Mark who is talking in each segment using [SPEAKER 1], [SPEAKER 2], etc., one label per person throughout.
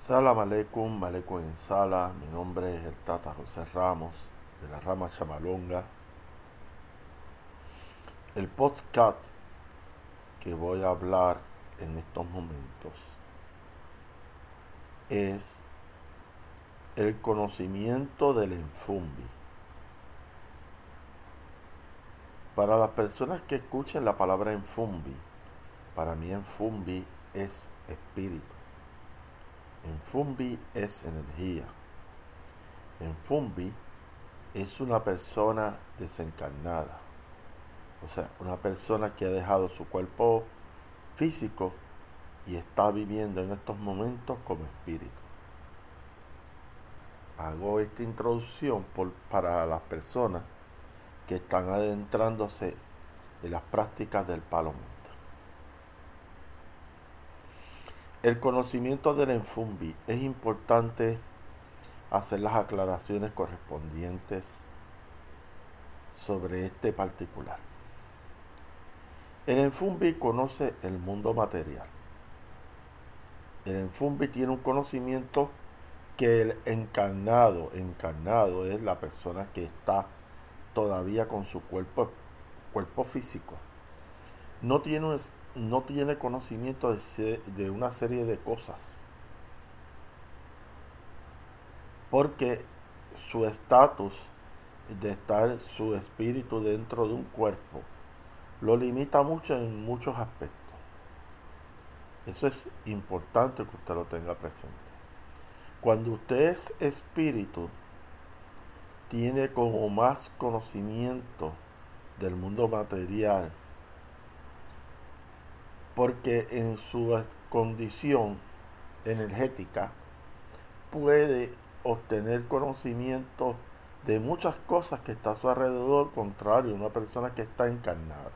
[SPEAKER 1] Salam aleikum, aleikum en sala. Mi nombre es el Tata José Ramos de la rama Chamalonga. El podcast que voy a hablar en estos momentos es el conocimiento del enfumbi. Para las personas que escuchen la palabra enfumbi, para mí enfumbi es espíritu Enfumbi es energía. Enfumbi es una persona desencarnada. O sea, una persona que ha dejado su cuerpo físico y está viviendo en estos momentos como espíritu. Hago esta introducción para las personas que están adentrándose en las prácticas del palo El conocimiento del enfumbi es importante hacer las aclaraciones correspondientes sobre este particular. El enfumbi conoce el mundo material. El enfumbi tiene un conocimiento que el encarnado, encarnado es la persona que está todavía con su cuerpo, cuerpo físico. No tiene un no tiene conocimiento de, una serie de cosas. Porque su estatus de estar su espíritu dentro de un cuerpo lo limita mucho en muchos aspectos. Eso es importante que usted lo tenga presente. Cuando usted es espíritu, tiene como más conocimiento del mundo material porque en su condición energética puede obtener conocimiento de muchas cosas que está a su alrededor, contrario a una persona que está encarnada.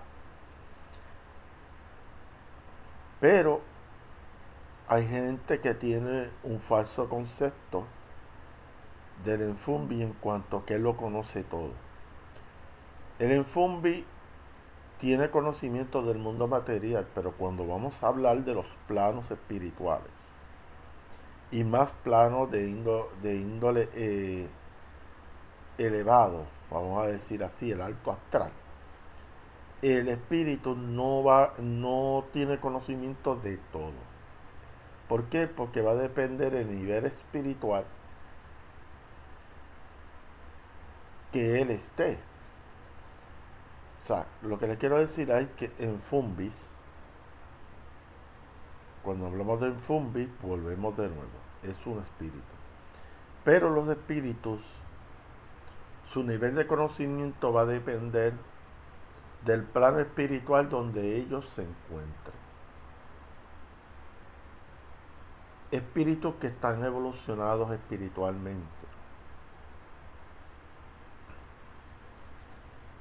[SPEAKER 1] Pero hay gente que tiene un falso concepto del enfumbi en cuanto que lo conoce todo. El enfumbi tiene conocimiento del mundo material, pero cuando vamos a hablar de los planos espirituales y más planos de, de índole eh, elevado, vamos a decir así, el alto astral, el espíritu no va, no tiene conocimiento de todo. ¿Por qué? Porque va a depender el nivel espiritual que él esté. O sea, lo que les quiero decir es que en Fumbis, cuando hablamos de Fumbis, volvemos de nuevo. Es un espíritu. Pero los espíritus, su nivel de conocimiento va a depender del plano espiritual donde ellos se encuentren. Espíritus que están evolucionados espiritualmente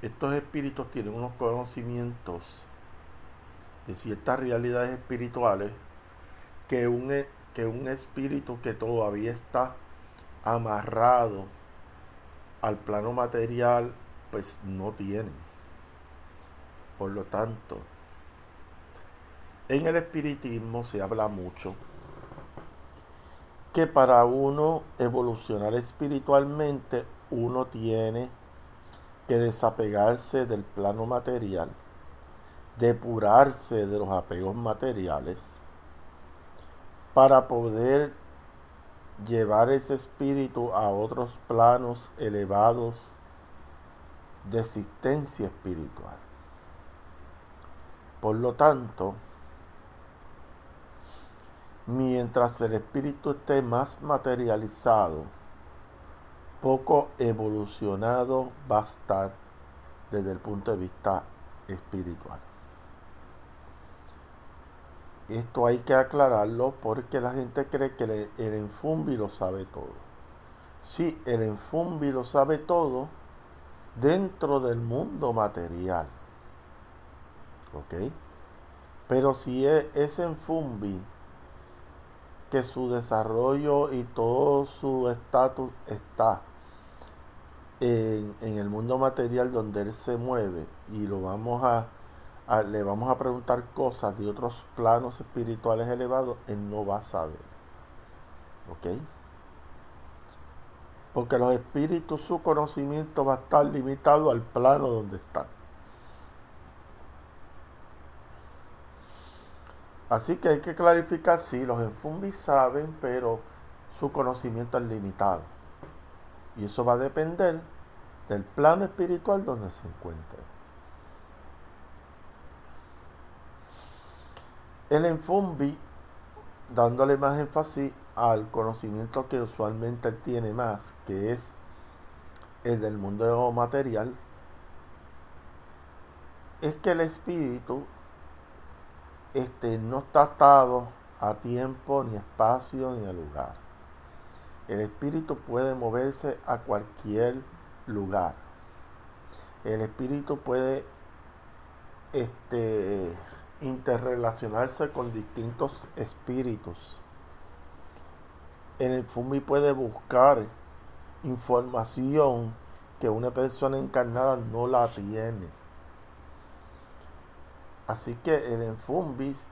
[SPEAKER 1] estos espíritus tienen unos conocimientos de ciertas realidades espirituales que un, e, que un espíritu que todavía está amarrado al plano material pues no tiene. Por lo tanto, en el espiritismo se habla mucho que para uno evolucionar espiritualmente uno tiene que desapegarse del plano material, depurarse de los apegos materiales, para poder llevar ese espíritu a otros planos elevados de existencia espiritual. Por lo tanto, mientras el espíritu esté más materializado, poco evolucionado va a estar desde el punto de vista espiritual. Esto hay que aclararlo porque la gente cree que el, enfumbi lo sabe todo. Sí, el enfumbi lo sabe todo dentro del mundo material. ¿Ok? Pero si es, ese enfumbi que su desarrollo y todo su estatus está en, el mundo material donde él se mueve y lo vamos a, le vamos a preguntar cosas de otros planos espirituales elevados, él no va a saber. ¿Ok? Porque los espíritus, su conocimiento va a estar limitado al plano donde están. Así que hay que clarificar si los enfumbis saben, pero su conocimiento es limitado. Y eso va a depender del plano espiritual donde se encuentre. El enfumbi, dándole más énfasis al conocimiento que usualmente tiene más, que es el del mundo material, es que el espíritu este, no está atado a tiempo, ni espacio, ni a lugar. El espíritu puede moverse a cualquier lugar. El espíritu puede este, interrelacionarse con distintos espíritus. El FUMI puede buscar información que una persona encarnada no la tiene. Así que el Enfumbis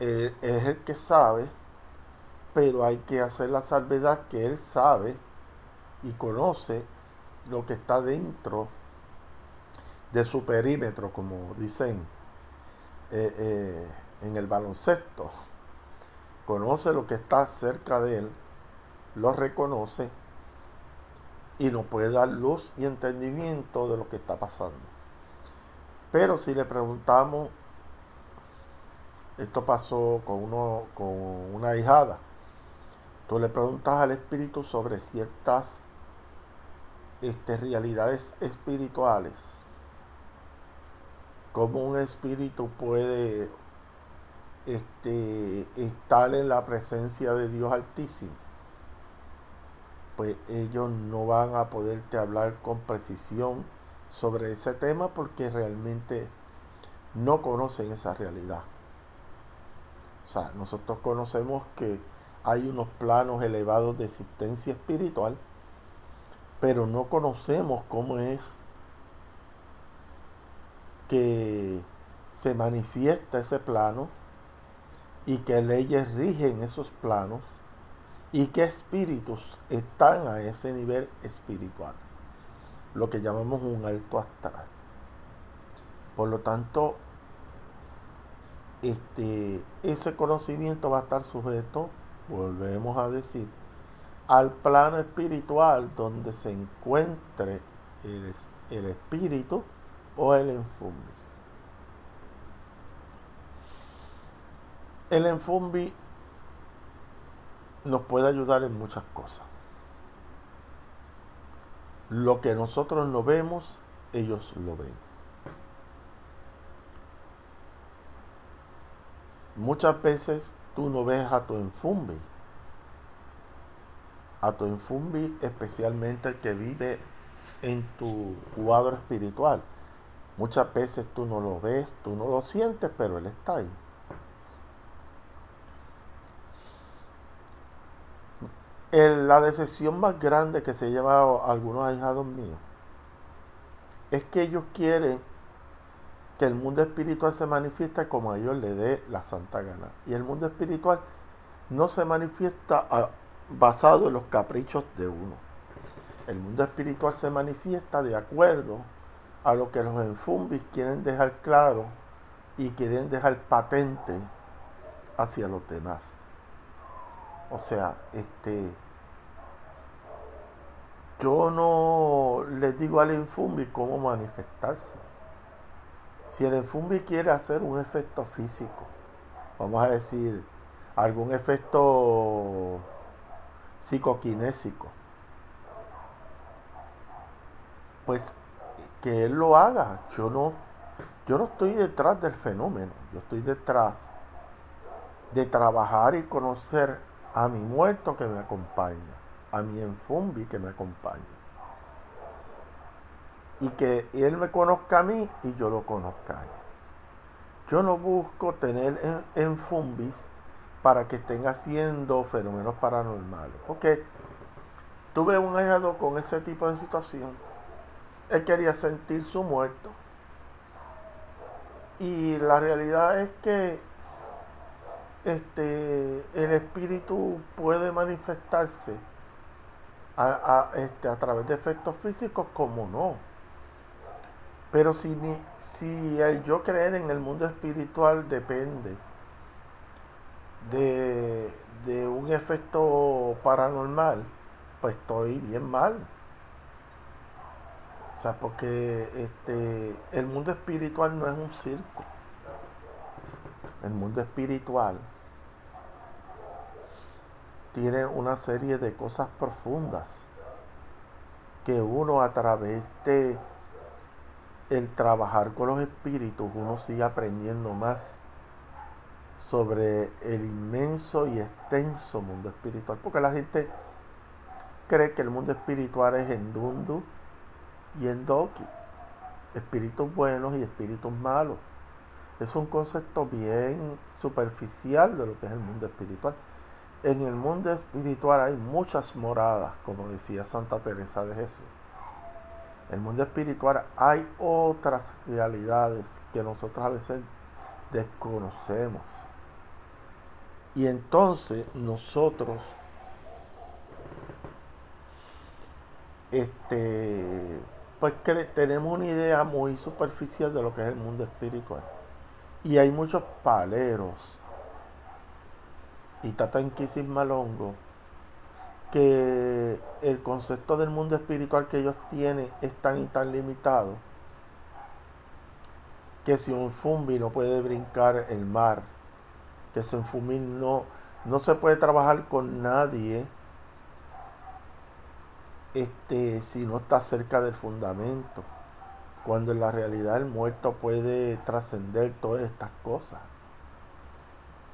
[SPEAKER 1] eh, es el que sabe, pero hay que hacer la salvedad que él sabe y conoce lo que está dentro de su perímetro, como dicen eh, eh, en el baloncesto. Conoce lo que está cerca de él, lo reconoce y nos puede dar luz y entendimiento de lo que está pasando. Pero si le preguntamos, esto pasó con, uno, con una hijada, tú le preguntas al espíritu sobre ciertas este, realidades espirituales, cómo un espíritu puede este, estar en la presencia de Dios Altísimo, pues ellos no van a poderte hablar con precisión sobre ese tema porque realmente no conocen esa realidad. O sea, nosotros conocemos que hay unos planos elevados de existencia espiritual, pero no conocemos cómo es que se manifiesta ese plano y qué leyes rigen esos planos y qué espíritus están a ese nivel espiritual lo que llamamos un alto astral. Por lo tanto, este, ese conocimiento va a estar sujeto, volvemos a decir, al plano espiritual donde se encuentre el, el espíritu o el enfumbi. El enfumbi nos puede ayudar en muchas cosas. Lo que nosotros no vemos, ellos lo ven. Muchas veces tú no ves a tu enfumbi. A tu enfumbi, especialmente el que vive en tu cuadro espiritual. Muchas veces tú no lo ves, tú no lo sientes, pero él está ahí. la decisión más grande que se ha llevado algunos ahijados míos es que ellos quieren que el mundo espiritual se manifieste como a ellos le dé la santa gana. Y el mundo espiritual no se manifiesta ah, basado en los caprichos de uno. El mundo espiritual se manifiesta de acuerdo a lo que los enfumbis quieren dejar claro y quieren dejar patente hacia los demás. O sea, este yo no les digo al Enfumbi cómo manifestarse. Si el Enfumbi quiere hacer un efecto físico, vamos a decir, algún efecto psicoquinésico, pues que él lo haga. Yo no, yo no estoy detrás del fenómeno, yo estoy detrás de trabajar y conocer a mi muerto que me acompaña a mi enfumbi que me acompaña. Y que él me conozca a mí y yo lo conozca a él. Yo no busco tener enfumbis para que estén haciendo fenómenos paranormales. Porque tuve un hallado con ese tipo de situación. Él quería sentir su muerto. Y la realidad es que este, el espíritu puede manifestarse a, este, a través de efectos físicos como no. Pero si, si el yo creer en el mundo espiritual depende de, de un efecto paranormal, pues estoy bien mal. O sea, porque este, el mundo espiritual no es un circo. El mundo espiritual tiene una serie de cosas profundas que uno a través de el trabajar con los espíritus uno sigue aprendiendo más sobre el inmenso y extenso mundo espiritual porque la gente cree que el mundo espiritual es en Dundu y en Doki espíritus buenos y espíritus malos es un concepto bien superficial de lo que es el mundo espiritual en el mundo espiritual hay muchas moradas, como decía Santa Teresa de Jesús. En el mundo espiritual hay otras realidades que nosotros a veces desconocemos. Y entonces nosotros este pues tenemos una idea muy superficial de lo que es el mundo espiritual. Y hay muchos paleros y Tata Malongo que el concepto del mundo espiritual que ellos tienen es tan y tan limitado que si un fumbi no puede brincar el mar, que si un fumbi no, no se puede trabajar con nadie este, si no está cerca del fundamento, cuando en la realidad el muerto puede trascender todas estas cosas.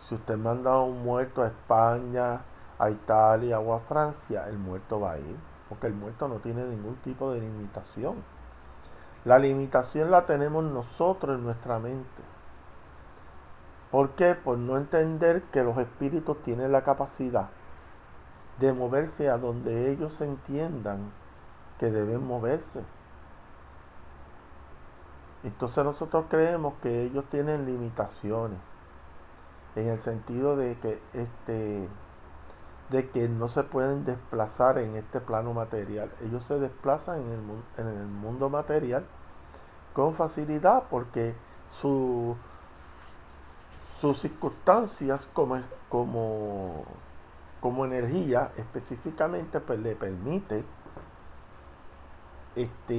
[SPEAKER 1] Si usted manda a un muerto a España, a Italia o a Francia, el muerto va a ir, porque el muerto no tiene ningún tipo de limitación. La limitación la tenemos nosotros en nuestra mente. ¿Por qué? Por no entender que los espíritus tienen la capacidad de moverse a donde ellos entiendan que deben moverse. Entonces nosotros creemos que ellos tienen limitaciones en el sentido de que este de que no se pueden desplazar en este plano material. Ellos se desplazan en el, en el mundo material con facilidad porque su, sus circunstancias como, como, como energía específicamente pues le permite este,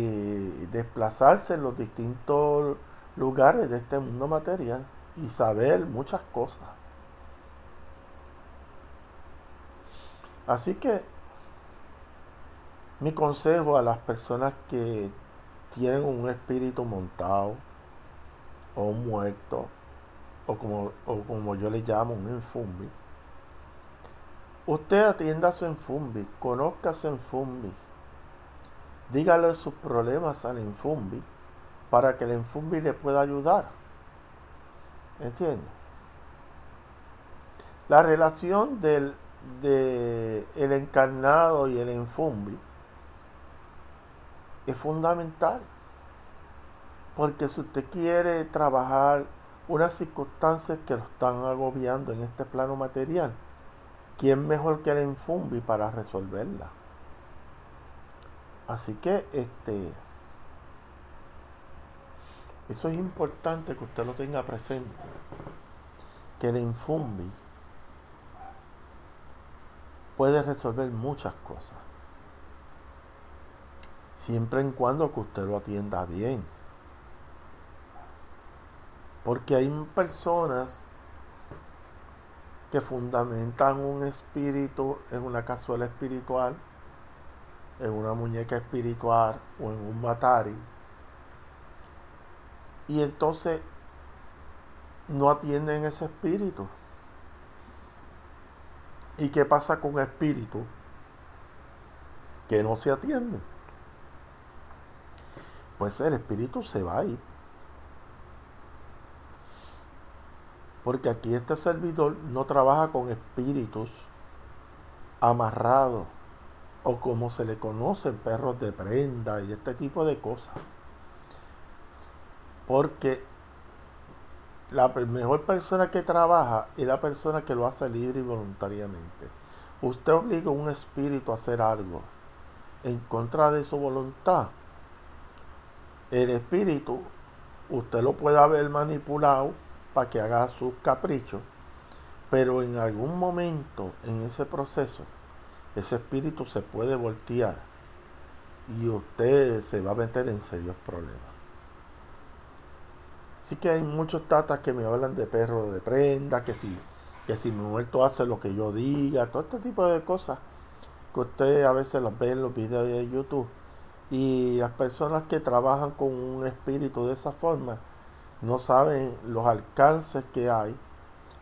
[SPEAKER 1] desplazarse en los distintos lugares de este mundo material y saber muchas cosas. Así que mi consejo a las personas que tienen un espíritu montado o muerto o como, o como yo le llamo un enfumbi, usted atienda a su enfumbi, conozca su enfumbi, dígale sus problemas al enfumbi para que el enfumbi le pueda ayudar. ¿Entiendes? La relación del de encarnado y el enfumbi es fundamental. Porque si usted quiere trabajar unas circunstancias que lo están agobiando en este plano material, ¿quién mejor que el enfumbi para resolverla? Así que este eso es importante que usted lo tenga presente. Que el infumbi puede resolver muchas cosas. Siempre en cuando que usted lo atienda bien. Porque hay personas que fundamentan un espíritu en una cazuela espiritual, en una muñeca espiritual o en un matari y entonces no atienden ese espíritu. ¿Y qué pasa con espíritu que no se atiende? Pues el espíritu se va a ir. Porque aquí este servidor no trabaja con espíritus amarrados o como se le conocen perros de prenda y este tipo de cosas porque la mejor persona que trabaja es la persona que lo hace libre y voluntariamente. Usted obliga a un espíritu a hacer algo en contra de su voluntad. El espíritu, usted lo puede haber manipulado que haga sus caprichos, pero en algún momento en ese proceso, ese espíritu se puede voltear y usted se va a meter en serios problemas. Así que hay muchos tatas que me hablan de perro de prenda, que si, que si mi muerto hace lo que yo diga, todo este tipo de cosas que usted a veces las ve en los videos de YouTube. Y las personas que trabajan con un espíritu de esa forma no saben los alcances que hay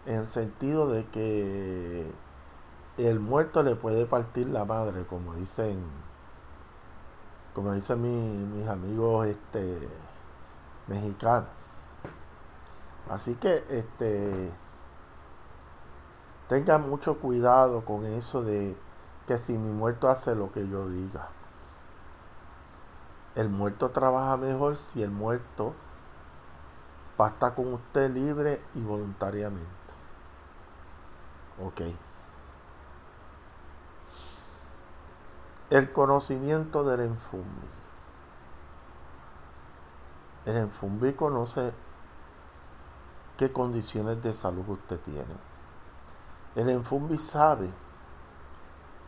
[SPEAKER 1] en sentido de que el muerto le puede partir la madre, como dicen, como dicen mis amigos este, mexicanos. Así que este tenga mucho cuidado con eso de que si mi muerto hace lo que yo diga. El muerto trabaja mejor si el muerto va a estar con usted libre y voluntariamente. Ok. El conocimiento del enfumbi. El enfumbi conoce qué condiciones de salud usted tiene. El Enfumbi sabe,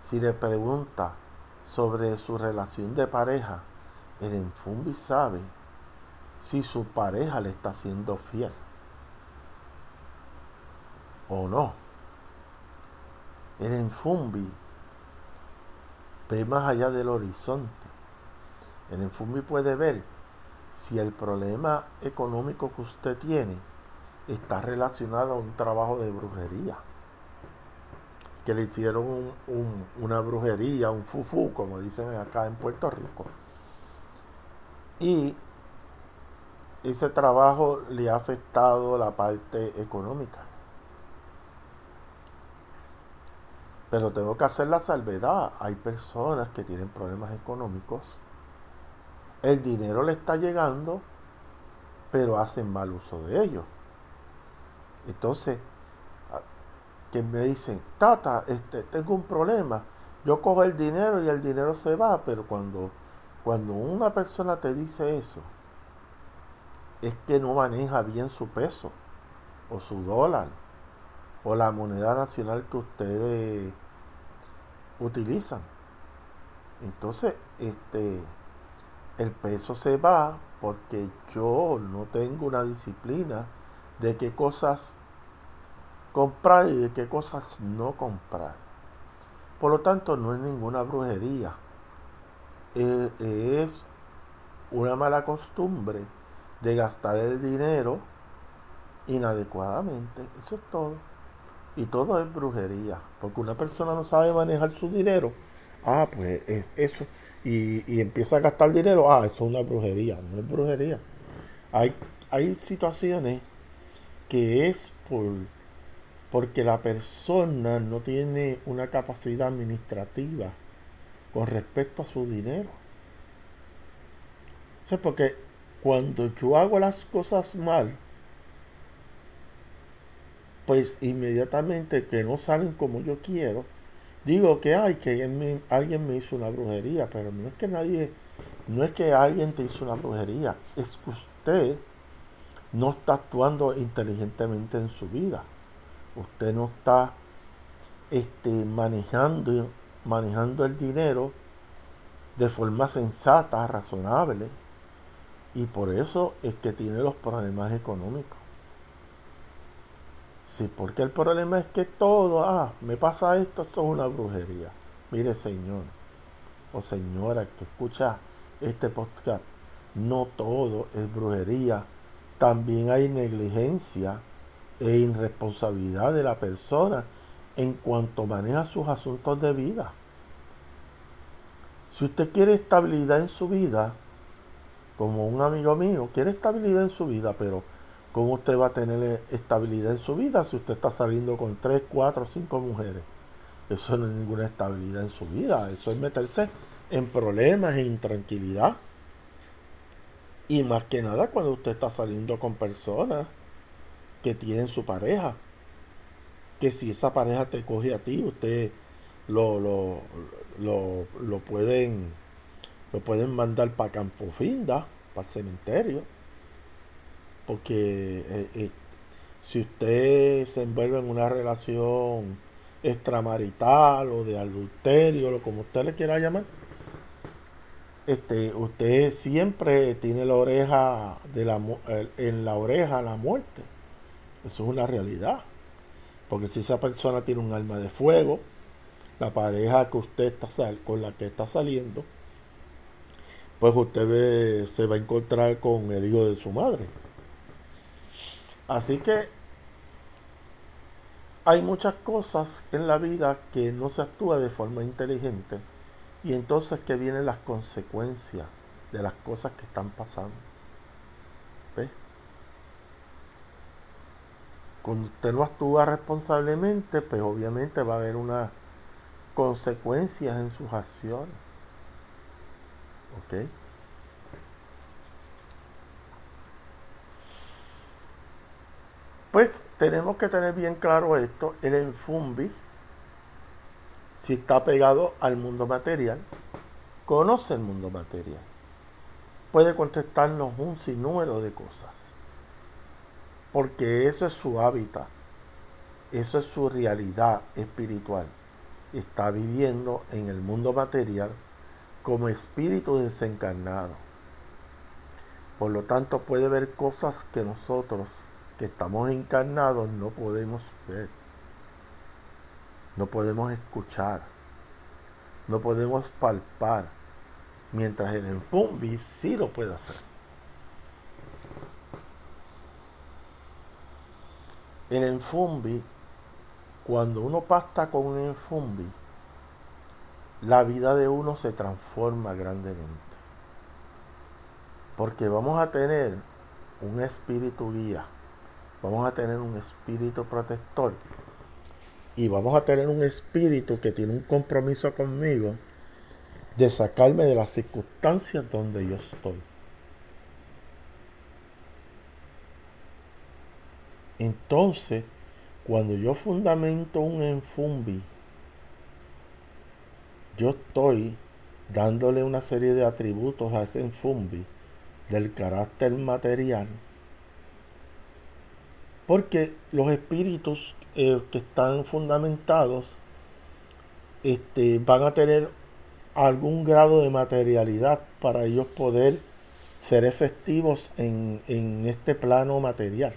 [SPEAKER 1] si le pregunta sobre su relación de pareja, el Enfumbi sabe si su pareja le está siendo fiel o no. El Enfumbi ve más allá del horizonte. El Enfumbi puede ver si el problema económico que usted tiene está relacionado a un trabajo de brujería. Que le hicieron una brujería, un fufu, como dicen acá en Puerto Rico. Y ese trabajo le ha afectado la parte económica. Pero tengo que hacer la salvedad. Hay personas que tienen problemas económicos. El dinero le está llegando, pero hacen mal uso de ello. Entonces, que me dicen, Tata, este, tengo un problema. Yo cojo el dinero y el dinero se va, pero cuando, cuando una persona te dice eso, es que no maneja bien su peso, o su dólar, o la moneda nacional que ustedes utilizan. Entonces, este, el peso se va porque yo no tengo una disciplina de qué cosas comprar y de qué cosas no comprar. Por lo tanto, no es ninguna brujería. Eh, es una mala costumbre de gastar el dinero inadecuadamente. Eso es todo. Y todo es brujería. Porque una persona no sabe manejar su dinero. Ah, pues es eso. Y, y empieza a gastar dinero. Ah, eso es una brujería. No es brujería. Hay, hay situaciones que es por porque la persona no tiene una capacidad administrativa con respecto a su dinero. O sea, porque cuando yo hago las cosas mal, pues inmediatamente que no salen como yo quiero, digo que hay que alguien me, hizo una brujería, pero no es que nadie, no es que alguien te hizo una brujería, es que usted no está actuando inteligentemente en su vida. Usted no está este, manejando, manejando el dinero de forma sensata, razonable, y por eso es que tiene los problemas económicos. Sí, porque el problema es que todo, ah, me pasa esto, esto es una brujería. Mire, señor o señora que escucha este podcast, no todo es brujería. También hay negligencia e irresponsabilidad de la persona en cuanto maneja sus asuntos de vida. Si usted quiere estabilidad en su vida, como un amigo mío, quiere estabilidad en su vida, pero ¿cómo usted va a tener estabilidad en su vida si usted está saliendo con tres, cuatro, cinco mujeres? Eso no es ninguna estabilidad en su vida, eso es meterse en problemas e intranquilidad. Y más que nada cuando usted está saliendo con personas que tienen su pareja. Que si esa pareja te coge a ti, ustedes lo, lo, lo, lo pueden lo pueden mandar para Campo Finda, para el cementerio. Porque eh, eh, si usted se envuelve en una relación extramarital o de adulterio, o como usted le quiera llamar, este, usted siempre tiene la oreja en la oreja la muerte. Eso es una realidad. Porque si esa persona tiene un arma de fuego, la pareja que usted está con la que está saliendo, pues usted se va a encontrar con el hijo de su madre. Así que hay muchas cosas en la vida que no se actúa de forma inteligente y entonces que vienen las consecuencias de las cosas que están pasando. ¿Ves? Cuando usted no actúa responsablemente, pues obviamente va a haber unas consecuencias en sus acciones. Pues tenemos que tener bien claro esto, el enfumbi, si está pegado al mundo material, conoce el mundo material, puede contestarnos un sinnúmero de cosas, porque eso es su hábitat, eso es su realidad espiritual, está viviendo en el mundo material como espíritu desencarnado. Por lo tanto puede ver cosas que nosotros que estamos encarnados no podemos ver, no podemos escuchar, no podemos palpar, mientras el enfumbi sí lo puede hacer. El enfumbi, cuando uno pasta con un enfumbi, la vida de uno se transforma grandemente. Porque vamos a tener un espíritu guía vamos a tener un espíritu protector y vamos a tener un espíritu que tiene un compromiso conmigo de sacarme de las circunstancias donde yo estoy. Entonces, cuando yo fundamento un enfumbi, yo estoy dándole una serie de atributos a ese enfumbi del carácter material porque los espíritus eh, que están fundamentados este, van a tener algún grado de materialidad para ellos poder ser efectivos en, este plano material.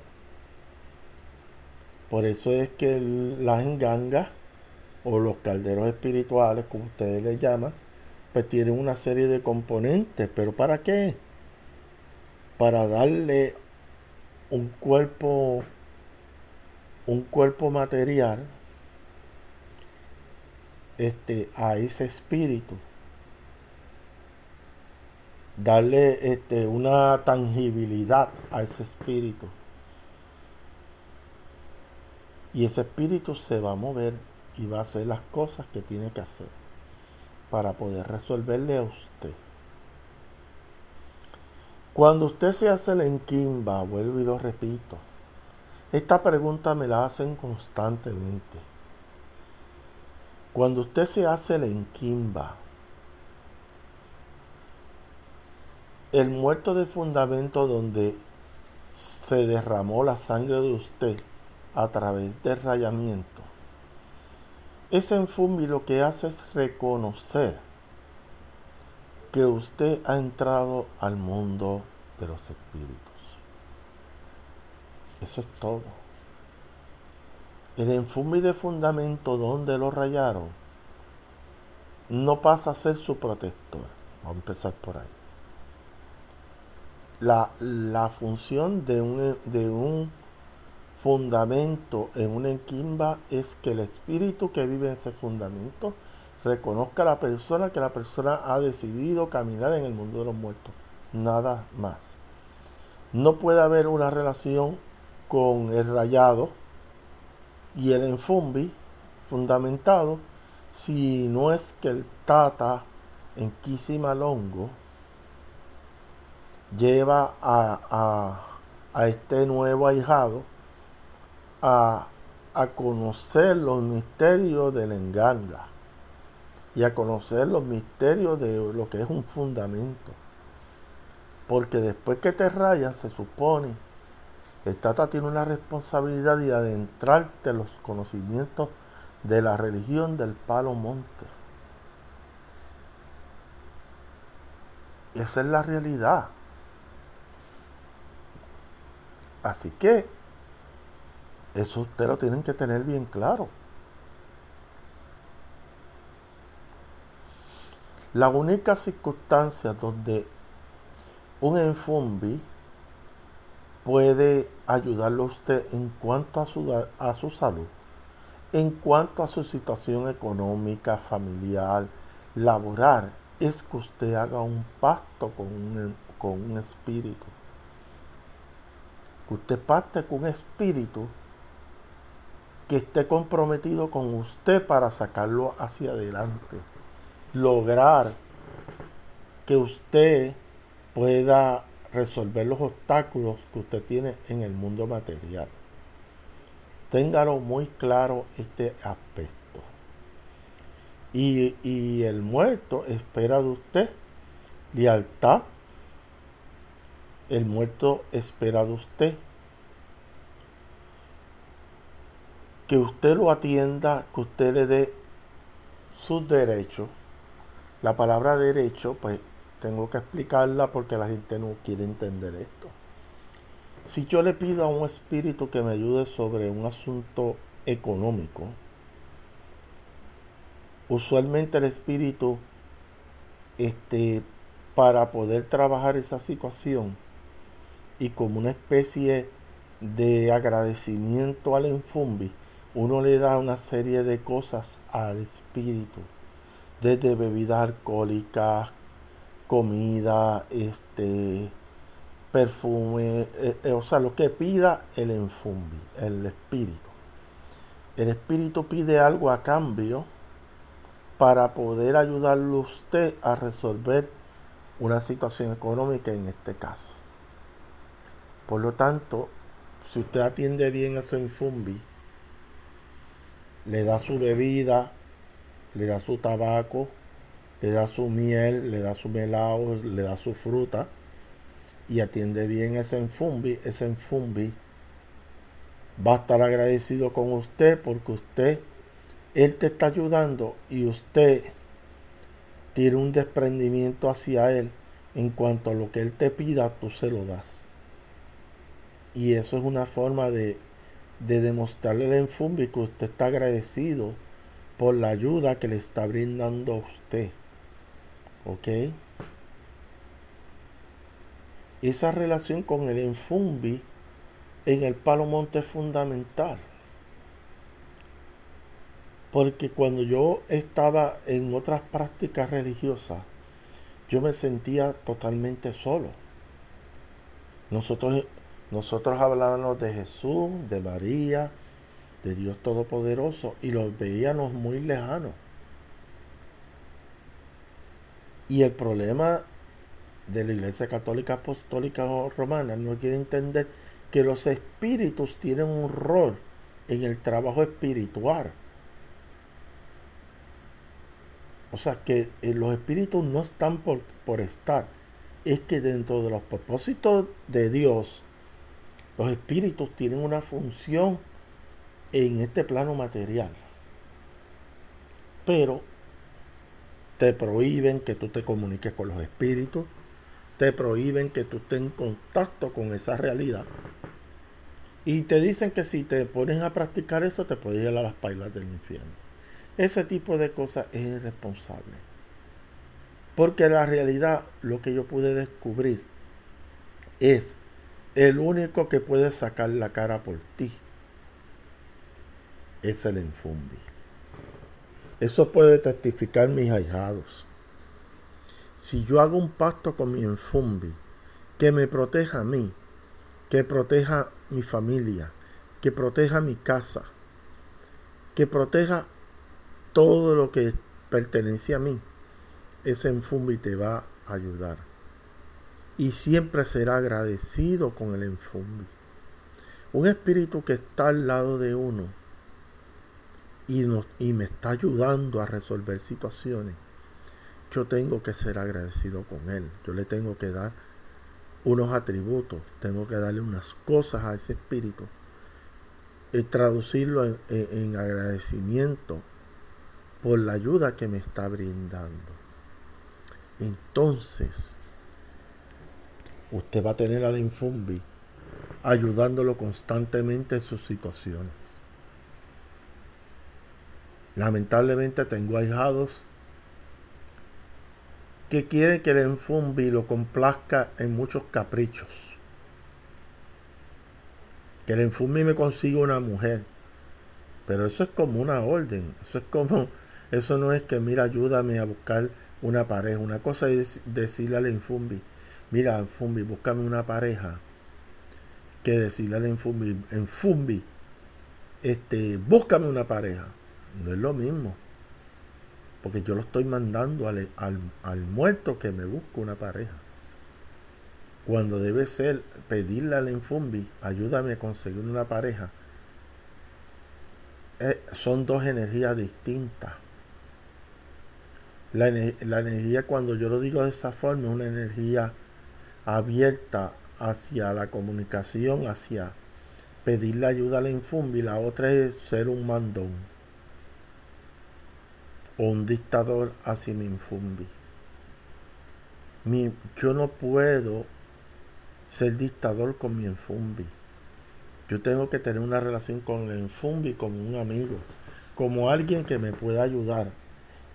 [SPEAKER 1] Por eso es que las engangas o los calderos espirituales, como ustedes les llaman, pues tienen una serie de componentes. ¿Pero para qué? Para darle un cuerpo un cuerpo material este, a ese espíritu. Darle este, una tangibilidad a ese espíritu. Y ese espíritu se va a mover y va a hacer las cosas que tiene que hacer para poder resolverle a usted. Cuando usted se hace el enquimba, vuelvo y lo repito, esta pregunta me la hacen constantemente. Cuando usted se hace la enquimba, el muerto de fundamento donde se derramó la sangre de usted a través del rayamiento, ese enfumbi lo que hace es reconocer que usted ha entrado al mundo de los espíritus. Eso es todo. El enfumbi de fundamento donde lo rayaron no pasa a ser su protector. Vamos a empezar por ahí. La, la función de un, de un fundamento en una enquimba es que el espíritu que vive en ese fundamento reconozca a la persona que la persona ha decidido caminar en el mundo de los muertos. Nada más. No puede haber una relación con el rayado y el enfumbi fundamentado, si no es que el Tata en Kisimalongo lleva a, a, este nuevo ahijado a, a conocer los misterios del enganga y a conocer los misterios de lo que es un fundamento. Porque después que te rayan, se supone, el Tata tiene una responsabilidad de adentrarte en los conocimientos de la religión del palo monte. Esa es la realidad. Así que eso ustedes lo tienen que tener bien claro. La única circunstancia donde un enfumbi puede ayudarlo a usted en cuanto a su, a su salud, en cuanto a su situación económica, familiar, laboral, es que usted haga un pacto con un, con un espíritu. Que usted pacte con un espíritu que esté comprometido con usted para sacarlo hacia adelante. Lograr que usted pueda resolver los obstáculos que usted tiene en el mundo material. Téngalo muy claro este aspecto. Y, y el muerto espera de usted lealtad. El muerto espera de usted que usted lo atienda, que usted le dé sus derechos. La palabra derecho, pues tengo que explicarla porque la gente no quiere entender esto. Si yo le pido a un espíritu que me ayude sobre un asunto económico, usualmente el espíritu, este, para poder trabajar esa situación y como una especie de agradecimiento al enfumbi, uno le da una serie de cosas al espíritu, desde bebidas alcohólicas, comida, este, perfume, eh, eh, o sea, lo que pida el enfumbi, el espíritu. El espíritu pide algo a cambio para poder ayudarle usted a resolver una situación económica en este caso. Por lo tanto, si usted atiende bien a su infumbi, le da su bebida, le da su tabaco, le da su miel, le da su melao, le da su fruta y atiende bien ese enfumbi, ese enfumbi va a estar agradecido con usted porque usted, él te está ayudando y usted tiene un desprendimiento hacia él en cuanto a lo que él te pida, tú se lo das. Y eso es una forma de, de demostrarle al enfumbi que usted está agradecido por la ayuda que le está brindando a usted. ¿Ok? Esa relación con el enfumbi en el palo monte es fundamental. Porque cuando yo estaba en otras prácticas religiosas, yo me sentía totalmente solo. Nosotros, nosotros hablábamos de Jesús, de María, de Dios Todopoderoso y los veíamos muy lejanos. Y el problema de la Iglesia Católica Apostólica Romana no quiere entender que los espíritus tienen un rol en el trabajo espiritual. O sea que eh, los espíritus no están por, por estar. Es que dentro de los propósitos de Dios, los espíritus tienen una función en este plano material. Pero te prohíben que tú te comuniques con los espíritus, te prohíben que tú estés en contacto con esa realidad. Y te dicen que si te pones a practicar eso, te puedes ir a las pailas del infierno. Ese tipo de cosas es irresponsable. Porque la realidad, lo que yo pude descubrir, es el único que puede sacar la cara por ti. Es el enfumbi. Eso puede testificar mis ahijados. Si yo hago un pacto con mi enfumbi, que me proteja a mí, que proteja mi familia, que proteja mi casa, que proteja todo lo que pertenece a mí, ese enfumbi te va a ayudar. Y siempre será agradecido con el enfumbi. Un espíritu que está al lado de uno y, y me está ayudando a resolver situaciones. Yo tengo que ser agradecido con él. Yo le tengo que dar unos atributos, tengo que darle unas cosas a ese espíritu y traducirlo en agradecimiento por la ayuda que me está brindando. Entonces, usted va a tener al Infumbi ayudándolo constantemente en sus situaciones. Lamentablemente tengo ahijados que quieren que el Infumbi lo complazca en muchos caprichos. Que el Infumbi me consiga una mujer. Pero eso es como una orden. Eso es como, eso no es que mira, ayúdame a buscar una pareja. Una cosa es decirle al Infumbi, mira, Infumbi, búscame una pareja. Que decirle al Infumbi, Infumbi, este, búscame una pareja. No es lo mismo. Porque yo lo estoy mandando al, al, muerto que me busque una pareja. Cuando debe ser pedirle al Infumbi, ayúdame a conseguir una pareja. Eh, son dos energías distintas. La, energía, cuando yo lo digo de esa forma, es una energía abierta hacia la comunicación, hacia pedirle ayuda a la infumbi. La otra es ser un mandón o un dictador hacia mi infumbi. Mi, yo no puedo ser dictador con mi infumbi. Yo tengo que tener una relación con el infumbi como un amigo, como alguien que me pueda ayudar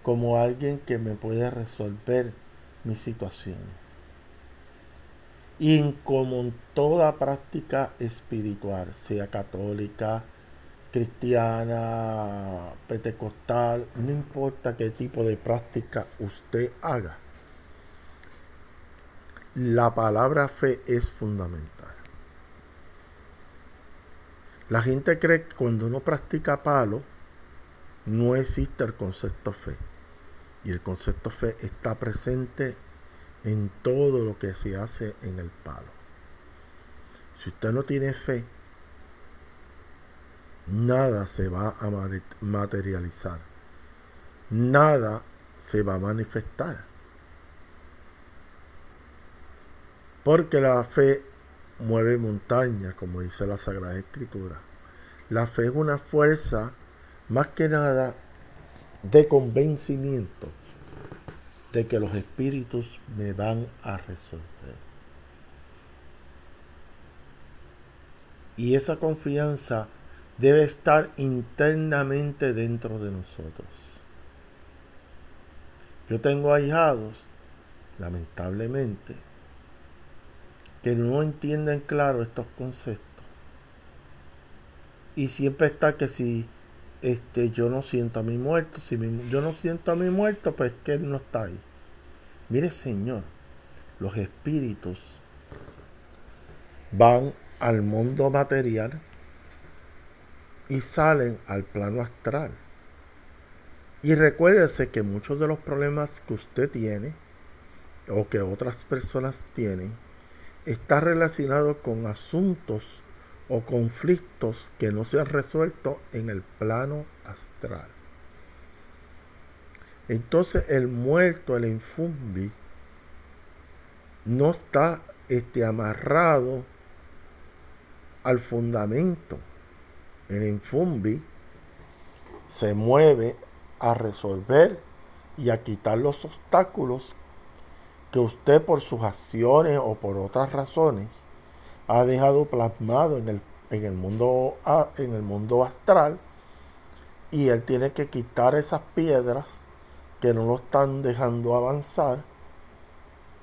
[SPEAKER 1] como alguien que me puede resolver mis situaciones. Y como en toda práctica espiritual, sea católica, cristiana, pentecostal, no importa qué tipo de práctica usted haga, la palabra fe es fundamental. La gente cree que cuando uno practica palo, no existe el concepto fe. Y el concepto fe está presente en todo lo que se hace en el palo. Si usted no tiene fe, nada se va a materializar. Nada se va a manifestar. Porque la fe mueve montañas, como dice la Sagrada Escritura. La fe es una fuerza más que nada de convencimiento de que los espíritus me van a resolver. Y esa confianza debe estar internamente dentro de nosotros. Yo tengo ahijados, lamentablemente, que no entienden claro estos conceptos. Y siempre está que si este, yo no siento a mi muerto. Si yo no siento a mi muerto, pues que él no está ahí. Mire, Señor, los espíritus van al mundo material y salen al plano astral. Y recuérdese que muchos de los problemas que usted tiene o que otras personas tienen está relacionado con asuntos o conflictos que no se han resuelto en el plano astral. Entonces el muerto, el infumbi, no está este, amarrado al fundamento. El infumbi se mueve a resolver y a quitar los obstáculos que usted por sus acciones o por otras razones ha dejado plasmado en el, en el, mundo, en el mundo astral y él tiene que quitar esas piedras que no lo están dejando avanzar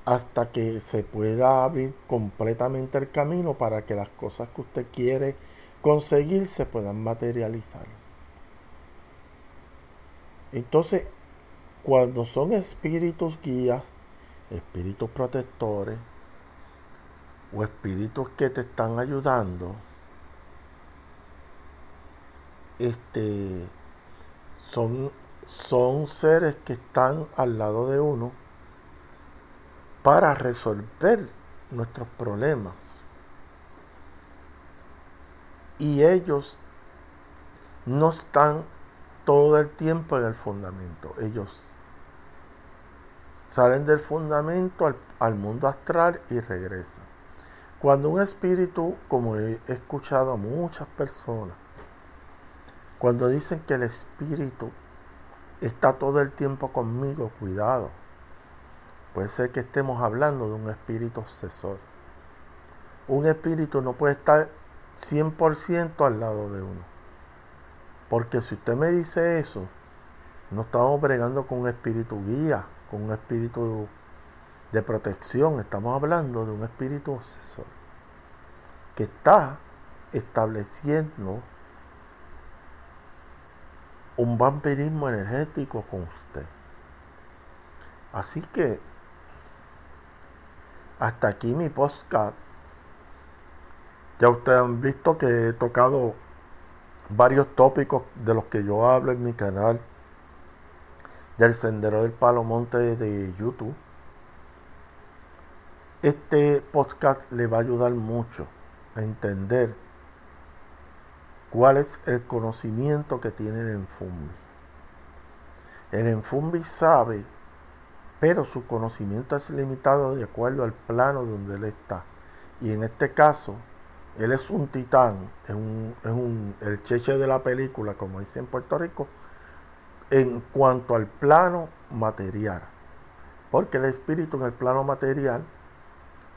[SPEAKER 1] hasta que se pueda abrir completamente el camino para que las cosas que usted quiere conseguir se puedan materializar. Entonces, cuando son espíritus guías, espíritus protectores, o espíritus que te están ayudando, este, son, son seres que están al lado de uno para resolver nuestros problemas. Y ellos no están todo el tiempo en el fundamento. Ellos salen del fundamento al, mundo astral y regresan. Cuando un espíritu, como he escuchado a muchas personas, cuando dicen que el espíritu está todo el tiempo conmigo, cuidado. Puede ser que estemos hablando de un espíritu obsesor. Un espíritu no puede estar 100% al lado de uno. Porque si usted me dice eso, no estamos bregando con un espíritu guía un espíritu de protección, estamos hablando de un espíritu obsesor que está estableciendo un vampirismo energético con usted. Así que hasta aquí mi podcast. Ya ustedes han visto que he tocado varios tópicos de los que yo hablo en mi canal del Sendero del Palo Monte de YouTube. Este podcast le va a ayudar mucho a entender cuál es el conocimiento que tiene el Enfumbi. El Enfumbi sabe, pero su conocimiento es limitado de acuerdo al plano donde él está. Y en este caso, él es un titán, es, un, el cheche de la película, como dice en Puerto Rico, en cuanto al plano material. Porque el espíritu en el plano material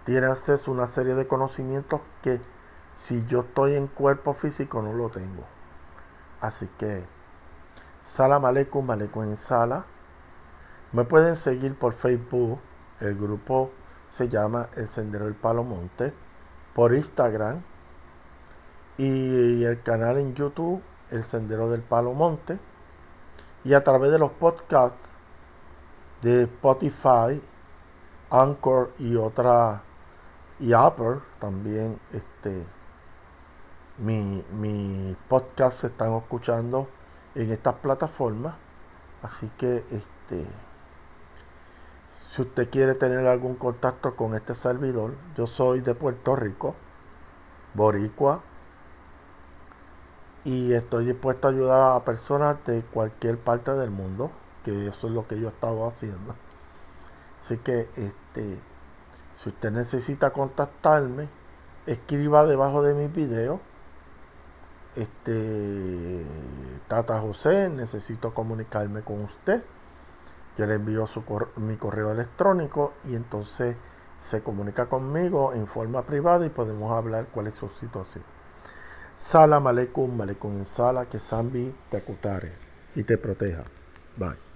[SPEAKER 1] tiene acceso a una serie de conocimientos que si yo estoy en cuerpo físico no lo tengo. Así que, Salam Aleikum, Aleikum en Sala. Me pueden seguir por Facebook. El grupo se llama El Sendero del Palo Monte. Por Instagram. Y el canal en YouTube, El Sendero del Palo Monte y a través de los podcasts de Spotify, Anchor y otra y Apple también este mi, mi podcast se están escuchando en estas plataformas así que este si usted quiere tener algún contacto con este servidor yo soy de Puerto Rico boricua y estoy dispuesto a ayudar a personas de cualquier parte del mundo, que eso es lo que yo he estado haciendo. Así que este, si usted necesita contactarme, escriba debajo de mis videos. Este Tata José, necesito comunicarme con usted. Yo le envío su mi correo electrónico y entonces se comunica conmigo en forma privada y podemos hablar cuál es su situación. Salam aleikum, aleikum sala, que Zambi te acutare y te proteja. Bye.